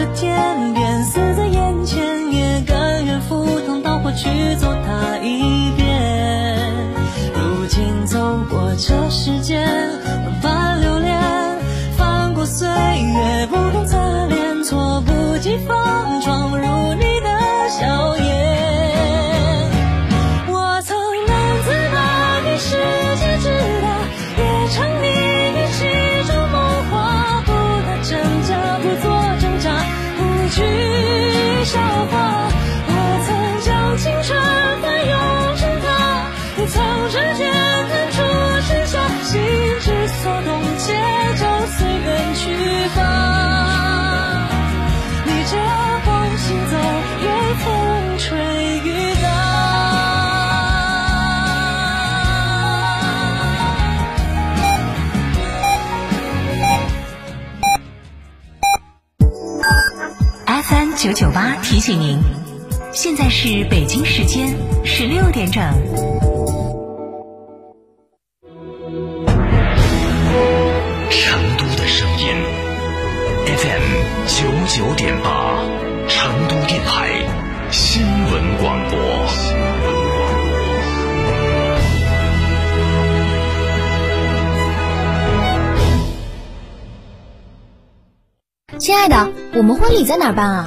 着天边，死在眼前，也甘愿赴汤蹈火去走它一九九八提醒您，现在是北京时间十六点整。成都的声音，FM 九九点八，成都电台新闻广播。亲爱的，我们婚礼在哪儿办啊？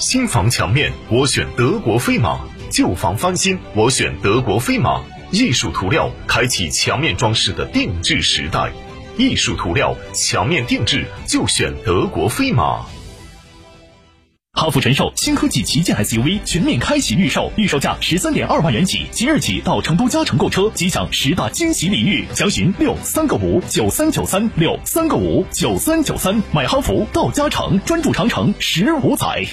新房墙面，我选德国飞马；旧房翻新，我选德国飞马。艺术涂料开启墙面装饰的定制时代，艺术涂料墙面定制就选德国飞马。哈弗神兽新科技旗舰 SUV 全面开启预售，预售价十三点二万元起，即日起到成都嘉诚购车即享十大惊喜礼遇，详询六三个五九三九三六三个五九三九三，买哈弗到嘉诚，专注长城十五载。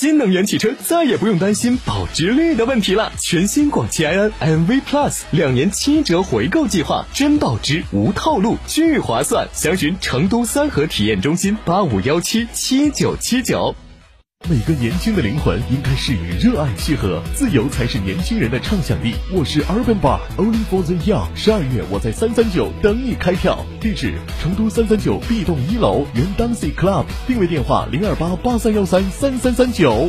新能源汽车再也不用担心保值率的问题了。全新广汽埃安 MV Plus 两年七折回购计划，真保值无套路，巨划算。详询成都三河体验中心八五幺七七九七九。每个年轻的灵魂应该是与热爱契合，自由才是年轻人的畅想力。我是 Urban Bar Only for the Young。十二月我在三三九等你开票，地址成都三三九 B 栋一楼原 Dancing Club，定位电话零二八八三幺三三三三九。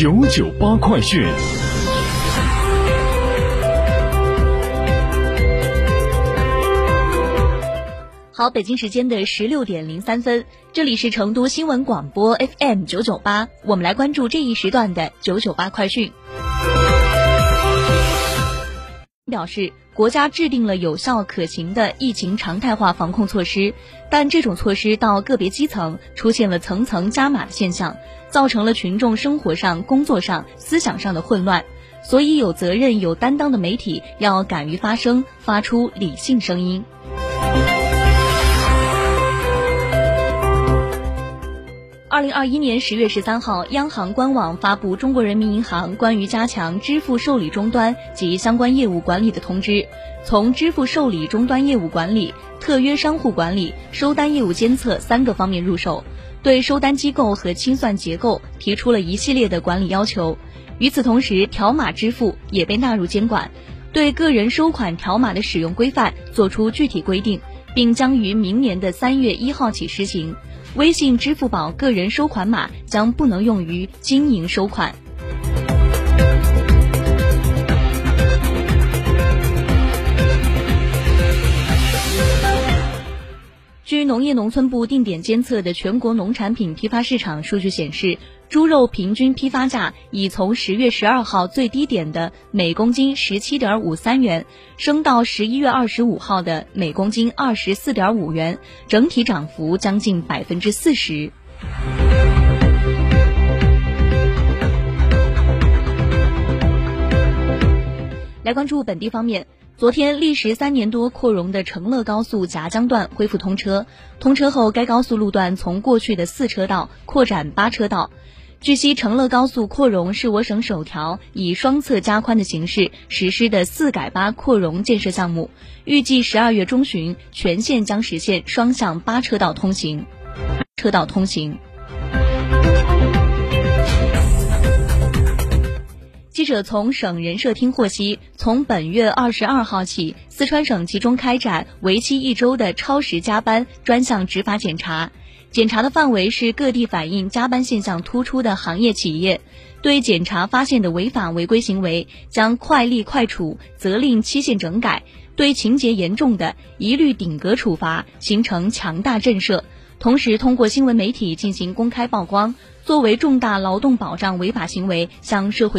九九八快讯。好，北京时间的十六点零三分，这里是成都新闻广播 FM 九九八，我们来关注这一时段的九九八快讯。表示，国家制定了有效可行的疫情常态化防控措施，但这种措施到个别基层出现了层层加码的现象，造成了群众生活上、工作上、思想上的混乱。所以，有责任、有担当的媒体要敢于发声，发出理性声音。二零二一年十月十三号，央行官网发布《中国人民银行关于加强支付受理终端及相关业务管理的通知》。从支付受理终端业务管理特约商户管理、收单业务监测三个方面入手，对收单机构和清算结构提出了一系列的管理要求。与此同时，条码支付也被纳入监管，对个人收款条码的使用规范作出具体规定，并将于明年的三月一号起实行。微信、支付宝个人收款码将不能用于经营收款。农业农村部定点监测的全国农产品批发市场数据显示，猪肉平均批发价已从十月十二号最低点的每公斤十七点五三元，升到十一月二十五号的每公斤二十四点五元，整体涨幅将近百分之四十。来关注本地方面。昨天，历时三年多扩容的成乐高速夹江段恢复通车。通车后，该高速路段从过去的四车道扩展八车道。据悉，成乐高速扩容是我省首条以双侧加宽的形式实施的四改八扩容建设项目，预计十二月中旬全线将实现双向八车道通行。车道通行。记者从省人社厅获悉，从本月二十二号起，四川省集中开展为期一周的超时加班专项执法检查。检查的范围是各地反映加班现象突出的行业企业，对检查发现的违法违规行为，将快立快处，责令期限整改；对情节严重的，一律顶格处罚，形成强大震慑。同时，通过新闻媒体进行公开曝光，作为重大劳动保障违法行为向社会。